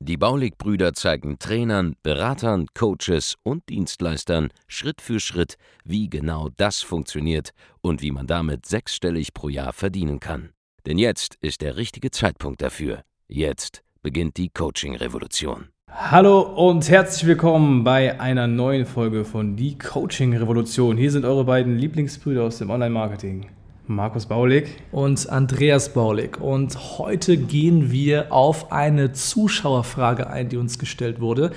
Die Baulig-Brüder zeigen Trainern, Beratern, Coaches und Dienstleistern Schritt für Schritt, wie genau das funktioniert und wie man damit sechsstellig pro Jahr verdienen kann. Denn jetzt ist der richtige Zeitpunkt dafür. Jetzt beginnt die Coaching-Revolution. Hallo und herzlich willkommen bei einer neuen Folge von Die Coaching-Revolution. Hier sind eure beiden Lieblingsbrüder aus dem Online-Marketing. Markus Baulig und Andreas Baulig. Und heute gehen wir auf eine Zuschauerfrage ein, die uns gestellt wurde,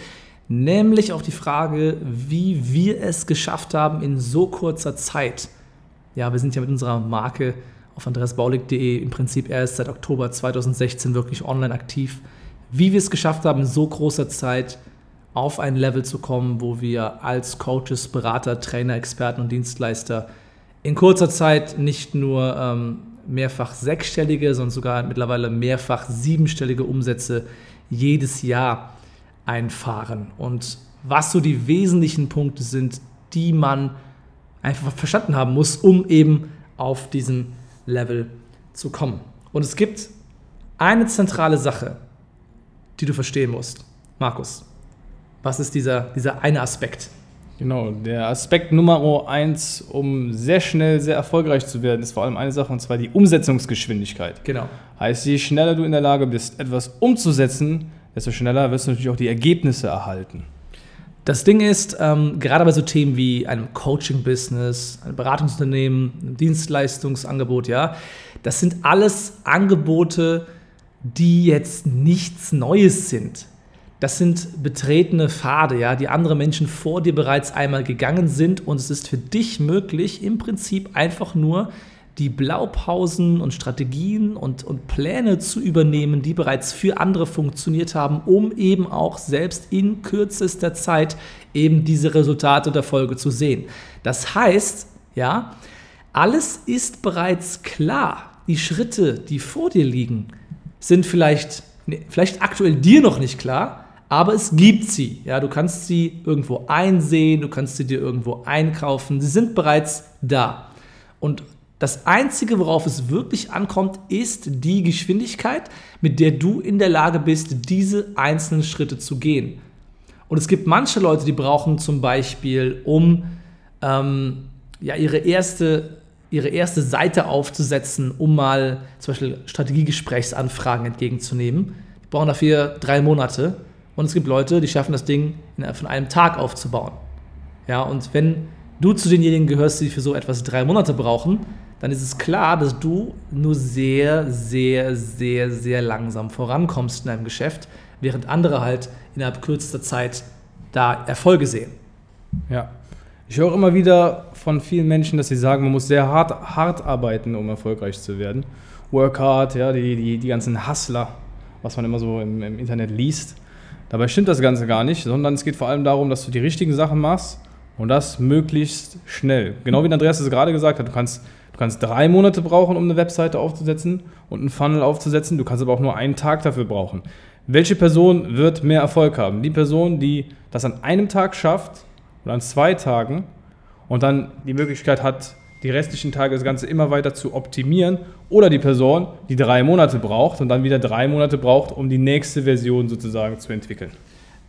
nämlich auf die Frage, wie wir es geschafft haben in so kurzer Zeit. Ja, wir sind ja mit unserer Marke auf andreasbaulig.de im Prinzip erst seit Oktober 2016 wirklich online aktiv. Wie wir es geschafft haben, in so großer Zeit auf ein Level zu kommen, wo wir als Coaches, Berater, Trainer, Experten und Dienstleister in kurzer Zeit nicht nur ähm, mehrfach sechsstellige, sondern sogar mittlerweile mehrfach siebenstellige Umsätze jedes Jahr einfahren. Und was so die wesentlichen Punkte sind, die man einfach verstanden haben muss, um eben auf diesen Level zu kommen. Und es gibt eine zentrale Sache, die du verstehen musst. Markus, was ist dieser, dieser eine Aspekt? Genau, der Aspekt Nummer eins, um sehr schnell, sehr erfolgreich zu werden, ist vor allem eine Sache, und zwar die Umsetzungsgeschwindigkeit. Genau. Heißt, je schneller du in der Lage bist, etwas umzusetzen, desto schneller wirst du natürlich auch die Ergebnisse erhalten. Das Ding ist, ähm, gerade bei so Themen wie einem Coaching-Business, einem Beratungsunternehmen, einem Dienstleistungsangebot, ja, das sind alles Angebote, die jetzt nichts Neues sind. Das sind betretene Pfade, ja, die andere Menschen vor dir bereits einmal gegangen sind und es ist für dich möglich, im Prinzip einfach nur die Blaupausen und Strategien und, und Pläne zu übernehmen, die bereits für andere funktioniert haben, um eben auch selbst in kürzester Zeit eben diese Resultate der Folge zu sehen. Das heißt, ja, alles ist bereits klar. Die Schritte, die vor dir liegen, sind vielleicht, vielleicht aktuell dir noch nicht klar, aber es gibt sie. Ja, du kannst sie irgendwo einsehen, du kannst sie dir irgendwo einkaufen. Sie sind bereits da. Und das Einzige, worauf es wirklich ankommt, ist die Geschwindigkeit, mit der du in der Lage bist, diese einzelnen Schritte zu gehen. Und es gibt manche Leute, die brauchen zum Beispiel, um ähm, ja, ihre, erste, ihre erste Seite aufzusetzen, um mal zum Beispiel Strategiegesprächsanfragen entgegenzunehmen. Die brauchen dafür drei Monate. Und es gibt Leute, die schaffen das Ding von einem Tag aufzubauen. Ja, und wenn du zu denjenigen gehörst, die für so etwas drei Monate brauchen, dann ist es klar, dass du nur sehr, sehr, sehr, sehr langsam vorankommst in deinem Geschäft, während andere halt innerhalb kürzester Zeit da Erfolge sehen. Ja. Ich höre immer wieder von vielen Menschen, dass sie sagen, man muss sehr hart, hart arbeiten, um erfolgreich zu werden. Work hard, ja, die, die, die ganzen Hustler, was man immer so im, im Internet liest. Dabei stimmt das Ganze gar nicht, sondern es geht vor allem darum, dass du die richtigen Sachen machst und das möglichst schnell. Genau wie Andreas es gerade gesagt hat, du kannst, du kannst drei Monate brauchen, um eine Webseite aufzusetzen und einen Funnel aufzusetzen, du kannst aber auch nur einen Tag dafür brauchen. Welche Person wird mehr Erfolg haben? Die Person, die das an einem Tag schafft oder an zwei Tagen und dann die Möglichkeit hat, die restlichen Tage das Ganze immer weiter zu optimieren oder die Person, die drei Monate braucht und dann wieder drei Monate braucht, um die nächste Version sozusagen zu entwickeln.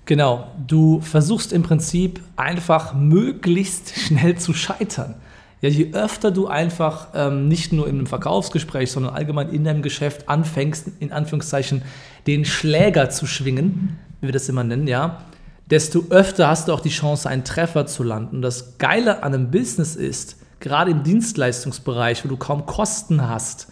Genau, du versuchst im Prinzip einfach möglichst schnell zu scheitern. Ja, je öfter du einfach ähm, nicht nur in einem Verkaufsgespräch, sondern allgemein in deinem Geschäft anfängst, in Anführungszeichen, den Schläger zu schwingen, wie wir das immer nennen, ja, desto öfter hast du auch die Chance, einen Treffer zu landen. Das Geile an einem Business ist, gerade im Dienstleistungsbereich, wo du kaum Kosten hast,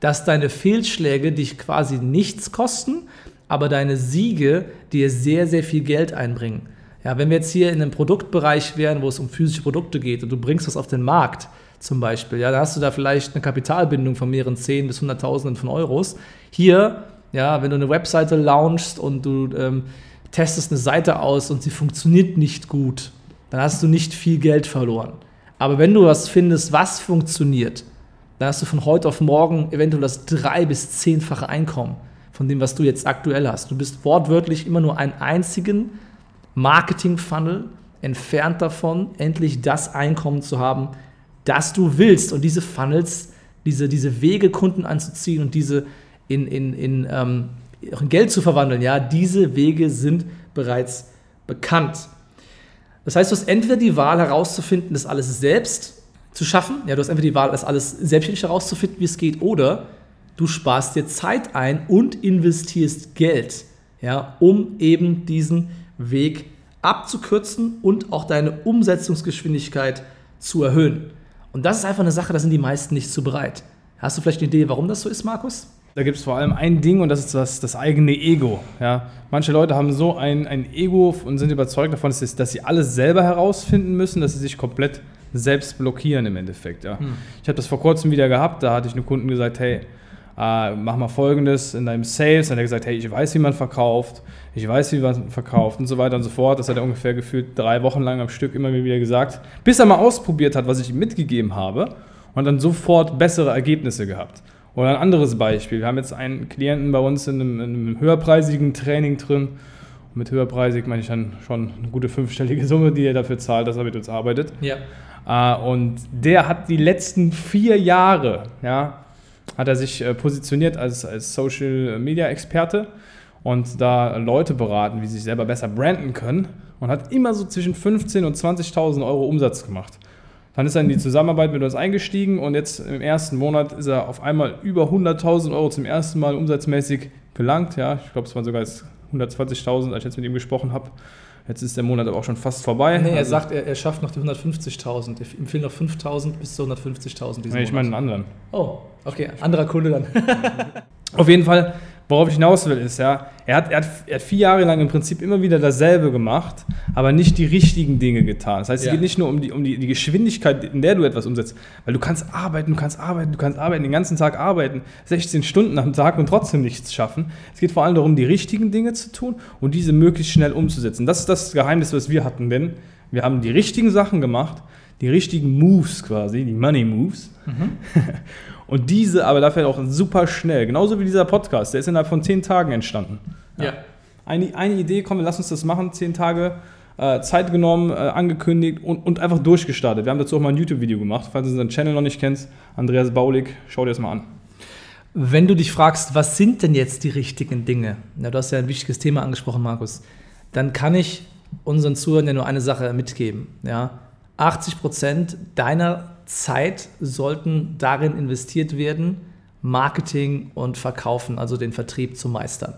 dass deine Fehlschläge dich quasi nichts kosten, aber deine Siege dir sehr, sehr viel Geld einbringen. Ja, wenn wir jetzt hier in einem Produktbereich wären, wo es um physische Produkte geht und du bringst das auf den Markt zum Beispiel, ja, dann hast du da vielleicht eine Kapitalbindung von mehreren 10 bis 100.000 von Euros. Hier, ja, wenn du eine Webseite launchst und du ähm, testest eine Seite aus und sie funktioniert nicht gut, dann hast du nicht viel Geld verloren. Aber wenn du was findest, was funktioniert, dann hast du von heute auf morgen eventuell das drei- bis zehnfache Einkommen von dem, was du jetzt aktuell hast. Du bist wortwörtlich immer nur einen einzigen Marketing-Funnel entfernt davon, endlich das Einkommen zu haben, das du willst. Und diese Funnels, diese, diese Wege, Kunden anzuziehen und diese in, in, in, ähm, in Geld zu verwandeln, ja, diese Wege sind bereits bekannt. Das heißt, du hast entweder die Wahl herauszufinden, das alles selbst zu schaffen, ja, du hast entweder die Wahl, das alles selbstständig herauszufinden, wie es geht, oder du sparst dir Zeit ein und investierst Geld, ja, um eben diesen Weg abzukürzen und auch deine Umsetzungsgeschwindigkeit zu erhöhen. Und das ist einfach eine Sache, da sind die meisten nicht zu bereit. Hast du vielleicht eine Idee, warum das so ist, Markus? Da gibt es vor allem ein Ding und das ist das, das eigene Ego. Ja? Manche Leute haben so ein, ein Ego und sind überzeugt davon, dass sie, dass sie alles selber herausfinden müssen, dass sie sich komplett selbst blockieren im Endeffekt. Ja? Hm. Ich habe das vor kurzem wieder gehabt, da hatte ich einem Kunden gesagt, hey, äh, mach mal folgendes in deinem Sales. Dann hat er gesagt, hey, ich weiß, wie man verkauft, ich weiß, wie man verkauft und so weiter und so fort. Das hat er ungefähr gefühlt drei Wochen lang am Stück immer wieder gesagt, bis er mal ausprobiert hat, was ich ihm mitgegeben habe und dann sofort bessere Ergebnisse gehabt. Oder ein anderes Beispiel. Wir haben jetzt einen Klienten bei uns in einem, in einem höherpreisigen Training drin. Und mit höherpreisig meine ich dann schon eine gute fünfstellige Summe, die er dafür zahlt, dass er mit uns arbeitet. Ja. Äh, und der hat die letzten vier Jahre, ja, hat er sich äh, positioniert als, als Social Media Experte und da Leute beraten, wie sie sich selber besser branden können und hat immer so zwischen 15.000 und 20.000 Euro Umsatz gemacht. Dann ist er in die Zusammenarbeit mit uns eingestiegen und jetzt im ersten Monat ist er auf einmal über 100.000 Euro zum ersten Mal umsatzmäßig gelangt. Ja, ich glaube, es waren sogar 120.000, als ich jetzt mit ihm gesprochen habe. Jetzt ist der Monat aber auch schon fast vorbei. Nee, er also, sagt, er, er, schafft noch die 150.000. Ihm fehlen noch 5.000 bis zu 150.000 Nee, ich meine einen anderen. Oh, okay, anderer Kunde dann. Auf jeden Fall Worauf ich hinaus will, ist, ja, er hat, er, hat, er hat vier Jahre lang im Prinzip immer wieder dasselbe gemacht, aber nicht die richtigen Dinge getan. Das heißt, es geht nicht nur um, die, um die, die Geschwindigkeit, in der du etwas umsetzt, weil du kannst arbeiten, du kannst arbeiten, du kannst arbeiten, den ganzen Tag arbeiten, 16 Stunden am Tag und trotzdem nichts schaffen. Es geht vor allem darum, die richtigen Dinge zu tun und diese möglichst schnell umzusetzen. Das ist das Geheimnis, was wir hatten, denn wir haben die richtigen Sachen gemacht, die richtigen Moves quasi, die Money Moves. Mhm. Und diese aber dafür auch super schnell. Genauso wie dieser Podcast. Der ist innerhalb von zehn Tagen entstanden. Ja. ja. Eine, eine Idee, komm, lass uns das machen. Zehn Tage äh, Zeit genommen, äh, angekündigt und, und einfach durchgestartet. Wir haben dazu auch mal ein YouTube-Video gemacht. Falls du unseren Channel noch nicht kennst, Andreas Baulig, schau dir das mal an. Wenn du dich fragst, was sind denn jetzt die richtigen Dinge? Ja, du hast ja ein wichtiges Thema angesprochen, Markus. Dann kann ich unseren Zuhörern ja nur eine Sache mitgeben. Ja? 80 Prozent deiner Zeit sollten darin investiert werden, Marketing und Verkaufen, also den Vertrieb zu meistern.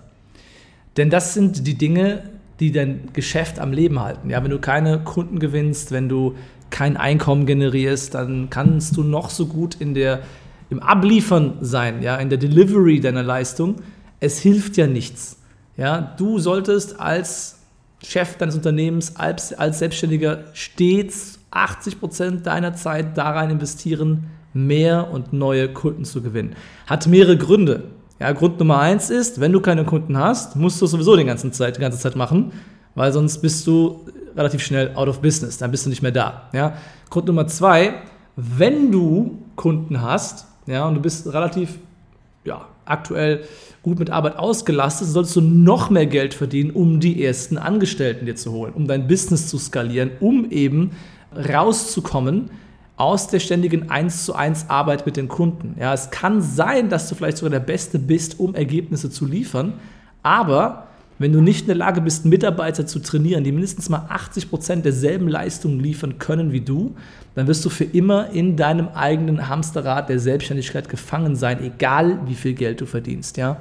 Denn das sind die Dinge, die dein Geschäft am Leben halten. Ja, wenn du keine Kunden gewinnst, wenn du kein Einkommen generierst, dann kannst du noch so gut in der, im Abliefern sein, ja, in der Delivery deiner Leistung. Es hilft ja nichts. Ja, du solltest als Chef deines Unternehmens, als, als Selbstständiger stets 80 Prozent deiner Zeit da rein investieren, mehr und neue Kunden zu gewinnen. Hat mehrere Gründe. Ja, Grund Nummer eins ist, wenn du keine Kunden hast, musst du es sowieso die ganze Zeit, die ganze Zeit machen, weil sonst bist du relativ schnell out of business, dann bist du nicht mehr da. Ja. Grund Nummer zwei, wenn du Kunden hast, ja, und du bist relativ ja, aktuell gut mit Arbeit ausgelastet, solltest du noch mehr Geld verdienen, um die ersten Angestellten dir zu holen, um dein Business zu skalieren, um eben rauszukommen aus der ständigen 1 zu 1 Arbeit mit den Kunden. Ja, es kann sein, dass du vielleicht sogar der Beste bist, um Ergebnisse zu liefern, aber wenn du nicht in der Lage bist, Mitarbeiter zu trainieren, die mindestens mal 80 Prozent derselben Leistungen liefern können wie du, dann wirst du für immer in deinem eigenen Hamsterrad der Selbstständigkeit gefangen sein, egal wie viel Geld du verdienst. Ja?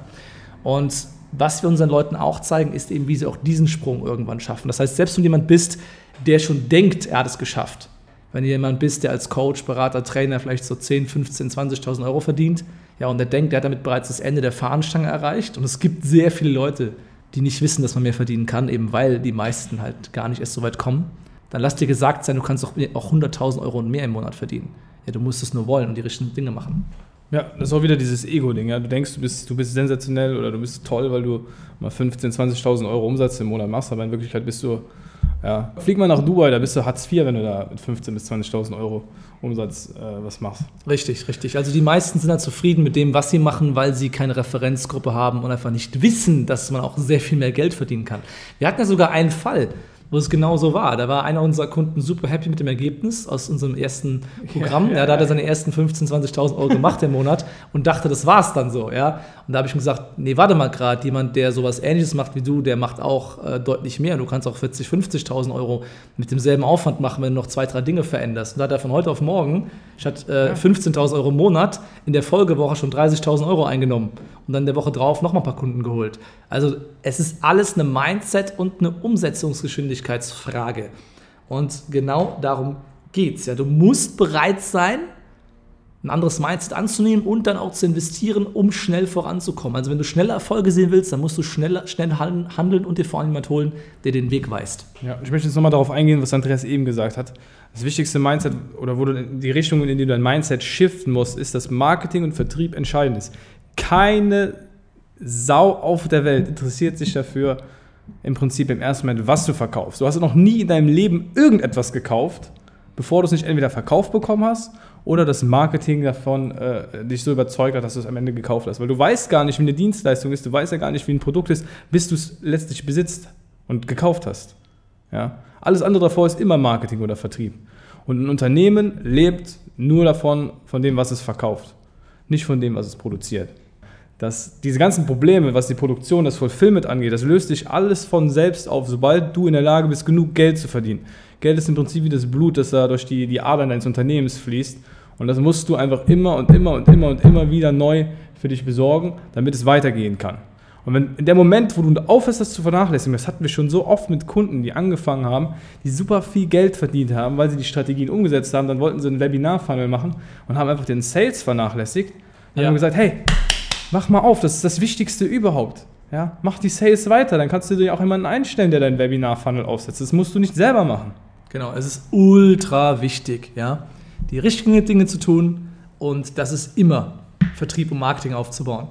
Und was wir unseren Leuten auch zeigen, ist eben, wie sie auch diesen Sprung irgendwann schaffen. Das heißt, selbst wenn du jemand bist, der schon denkt, er hat es geschafft. Wenn du jemand bist, der als Coach, Berater, Trainer vielleicht so 10, 15, 20.000 Euro verdient, ja, und der denkt, der hat damit bereits das Ende der Fahnenstange erreicht. Und es gibt sehr viele Leute, die nicht wissen, dass man mehr verdienen kann, eben weil die meisten halt gar nicht erst so weit kommen. Dann lass dir gesagt sein, du kannst auch, auch 100.000 Euro und mehr im Monat verdienen. Ja, du musst es nur wollen und die richtigen Dinge machen. Ja, das ist auch wieder dieses Ego-Ding. Ja? Du denkst, du bist, du bist sensationell oder du bist toll, weil du mal 15.000, 20.000 Euro Umsatz im Monat machst, aber in Wirklichkeit bist du Ja. Flieg mal nach Dubai, da bist du Hartz IV, wenn du da mit 15.000 bis 20.000 Euro Umsatz äh, was machst. Richtig, richtig. Also die meisten sind halt zufrieden mit dem, was sie machen, weil sie keine Referenzgruppe haben und einfach nicht wissen, dass man auch sehr viel mehr Geld verdienen kann. Wir hatten ja sogar einen Fall, wo es genau so war. Da war einer unserer Kunden super happy mit dem Ergebnis aus unserem ersten Programm. Ja, ja, da hat er seine ersten 15.000, 20.000 Euro gemacht im Monat und dachte, das war es dann so. Ja? Und da habe ich ihm gesagt, nee, warte mal gerade, jemand, der sowas ähnliches macht wie du, der macht auch äh, deutlich mehr. Du kannst auch 40.000, 50.000 Euro mit demselben Aufwand machen, wenn du noch zwei, drei Dinge veränderst. Und da hat er von heute auf morgen statt äh, ja. 15.000 Euro im Monat in der Folgewoche schon 30.000 Euro eingenommen und dann der Woche drauf nochmal ein paar Kunden geholt. Also es ist alles eine Mindset- und eine Umsetzungsgeschwindigkeitsfrage. Und genau darum geht es. Ja. Du musst bereit sein, ein anderes Mindset anzunehmen und dann auch zu investieren, um schnell voranzukommen. Also wenn du schnelle Erfolge sehen willst, dann musst du schnell, schnell handeln und dir vor allem jemand holen, der den Weg weist. Ja, ich möchte jetzt nochmal darauf eingehen, was Andreas eben gesagt hat. Das wichtigste Mindset oder wo du die Richtung, in die du dein Mindset shiften musst, ist, dass Marketing und Vertrieb entscheidend ist. Keine Sau auf der Welt interessiert sich dafür, im Prinzip im ersten Moment, was du verkaufst. Du hast noch nie in deinem Leben irgendetwas gekauft, bevor du es nicht entweder verkauft bekommen hast oder das Marketing davon äh, dich so überzeugt hat, dass du es am Ende gekauft hast. Weil du weißt gar nicht, wie eine Dienstleistung ist, du weißt ja gar nicht, wie ein Produkt ist, bis du es letztlich besitzt und gekauft hast. Ja? Alles andere davor ist immer Marketing oder Vertrieb. Und ein Unternehmen lebt nur davon, von dem, was es verkauft, nicht von dem, was es produziert. Das, diese ganzen Probleme, was die Produktion, das Fulfillment angeht, das löst sich alles von selbst auf, sobald du in der Lage bist, genug Geld zu verdienen. Geld ist im Prinzip wie das Blut, das da durch die, die Adern deines Unternehmens fließt. Und das musst du einfach immer und immer und immer und immer wieder neu für dich besorgen, damit es weitergehen kann. Und wenn in dem Moment, wo du aufhörst, das zu vernachlässigen, das hatten wir schon so oft mit Kunden, die angefangen haben, die super viel Geld verdient haben, weil sie die Strategien umgesetzt haben, dann wollten sie einen Webinar-Funnel machen und haben einfach den Sales vernachlässigt. Und ja. haben gesagt, hey, mach mal auf, das ist das Wichtigste überhaupt. Ja, mach die Sales weiter, dann kannst du dir auch jemanden einstellen, der deinen Webinar-Funnel aufsetzt. Das musst du nicht selber machen. Genau, es ist ultra wichtig, ja, die richtigen Dinge zu tun und das ist immer Vertrieb und Marketing aufzubauen.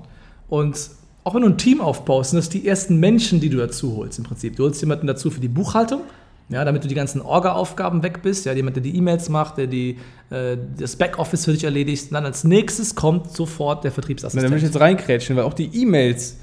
Und auch wenn du ein Team aufbaust, sind das die ersten Menschen, die du dazu holst im Prinzip. Du holst jemanden dazu für die Buchhaltung, ja, damit du die ganzen Orga-Aufgaben weg bist, ja, jemand, der die E-Mails macht, der die, äh, das Backoffice für dich erledigt. Und dann als nächstes kommt sofort der Vertriebsassistent. Da möchte ich jetzt reinkrätschen, weil auch die E-Mails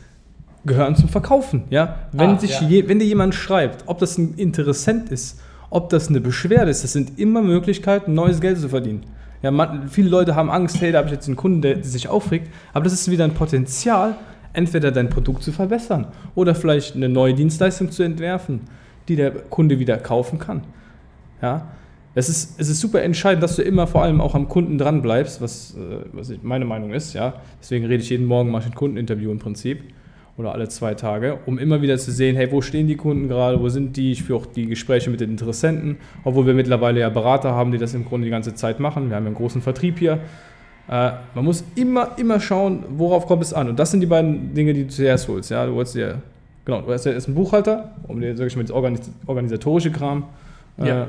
gehören zum Verkaufen. Ja? Wenn, ah, sich ja. Je, wenn dir jemand schreibt, ob das ein Interessent ist, ob das eine Beschwerde ist, das sind immer Möglichkeiten, neues Geld zu verdienen. Ja, man, viele Leute haben Angst, hey, da habe ich jetzt einen Kunden, der, der sich aufregt, aber das ist wieder ein Potenzial, entweder dein Produkt zu verbessern oder vielleicht eine neue Dienstleistung zu entwerfen, die der Kunde wieder kaufen kann. Ja, es ist, es ist super entscheidend, dass du immer vor allem auch am Kunden dran bleibst, was, äh, was meine Meinung ist. Ja. Deswegen rede ich jeden Morgen, ich ein Kundeninterview im Prinzip oder alle zwei Tage, um immer wieder zu sehen, hey, wo stehen die Kunden gerade, wo sind die? Ich führe auch die Gespräche mit den Interessenten, obwohl wir mittlerweile ja Berater haben, die das im Grunde die ganze Zeit machen. Wir haben ja einen großen Vertrieb hier. Äh, man muss immer, immer schauen, worauf kommt es an. Und das sind die beiden Dinge, die du zuerst holst. Ja, du holst dir, genau, du hast ja erst einen Buchhalter, um dir, sag ich mal, das organisatorische Kram äh, ja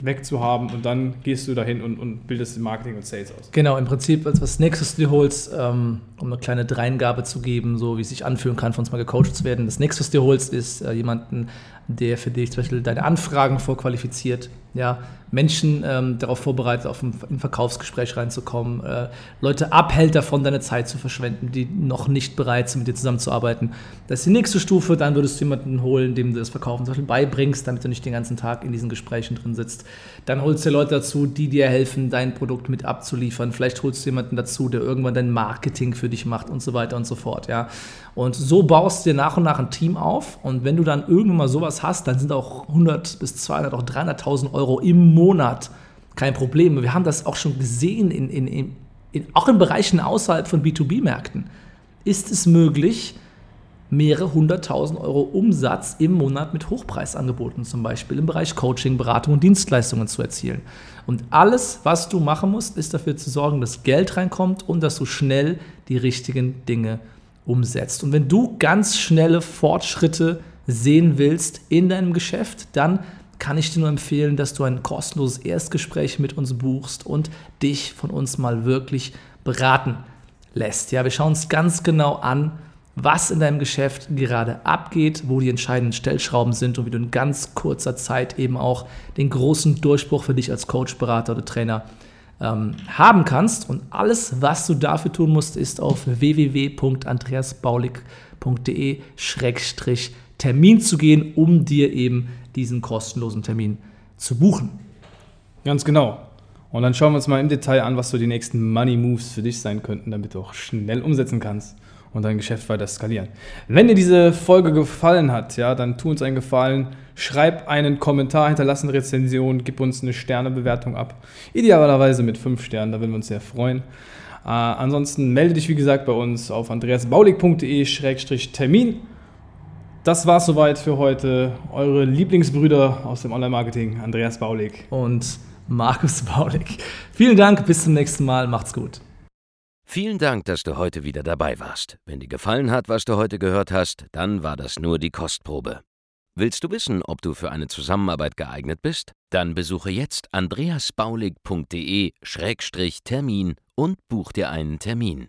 wegzuhaben und dann gehst du dahin und, und bildest Marketing und Sales aus. Genau, im Prinzip als was nächstes du dir holst, ähm, um eine kleine Dreingabe zu geben, so wie es sich anfühlen kann, von uns mal gecoacht zu werden. Das nächste, was du dir holst, ist äh, jemanden, der für dich zum Beispiel deine Anfragen vorqualifiziert, ja, Menschen ähm, darauf vorbereitet, auf ein, ein Verkaufsgespräch reinzukommen, äh, Leute abhält davon, deine Zeit zu verschwenden, die noch nicht bereit sind, mit dir zusammenzuarbeiten. Das ist die nächste Stufe, dann würdest du jemanden holen, dem du das Verkaufen zum Beispiel beibringst, damit du nicht den ganzen Tag in diesen Gesprächen drin sitzt. Dann holst du Leute dazu, die dir helfen, dein Produkt mit abzuliefern. Vielleicht holst du jemanden dazu, der irgendwann dein Marketing für dich macht und so weiter und so fort. Ja. Und so baust du dir nach und nach ein Team auf und wenn du dann irgendwann mal sowas hast, dann sind auch 100 bis 200, auch 300.000 Euro im Monat kein Problem. Wir haben das auch schon gesehen, in, in, in, in auch in Bereichen außerhalb von B2B-Märkten. Ist es möglich, mehrere hunderttausend Euro Umsatz im Monat mit Hochpreisangeboten zum Beispiel im Bereich Coaching, Beratung und Dienstleistungen zu erzielen. Und alles, was du machen musst, ist dafür zu sorgen, dass Geld reinkommt und dass du schnell die richtigen Dinge umsetzt. Und wenn du ganz schnelle Fortschritte sehen willst in deinem Geschäft, dann kann ich dir nur empfehlen, dass du ein kostenloses Erstgespräch mit uns buchst und dich von uns mal wirklich beraten lässt. Ja, wir schauen uns ganz genau an, was in deinem Geschäft gerade abgeht, wo die entscheidenden Stellschrauben sind und wie du in ganz kurzer Zeit eben auch den großen Durchbruch für dich als Coach, Berater oder Trainer ähm, haben kannst. Und alles, was du dafür tun musst, ist auf www.andreasbaulig.de-termin zu gehen, um dir eben diesen kostenlosen Termin zu buchen. Ganz genau. Und dann schauen wir uns mal im Detail an, was so die nächsten Money Moves für dich sein könnten, damit du auch schnell umsetzen kannst und dein Geschäft weiter skalieren. Wenn dir diese Folge gefallen hat, ja, dann tu uns einen Gefallen, schreib einen Kommentar, hinterlass eine Rezension, gib uns eine Sternebewertung ab. Idealerweise mit fünf Sternen, da würden wir uns sehr freuen. Äh, ansonsten melde dich, wie gesagt, bei uns auf andreasbaulig.de-termin. Das war's soweit für heute. Eure Lieblingsbrüder aus dem Online-Marketing, Andreas Baulig und Markus Baulig. Vielen Dank, bis zum nächsten Mal, macht's gut. Vielen Dank, dass du heute wieder dabei warst. Wenn dir gefallen hat, was du heute gehört hast, dann war das nur die Kostprobe. Willst du wissen, ob du für eine Zusammenarbeit geeignet bist? Dann besuche jetzt andreasbaulig.de-termin und buch dir einen Termin.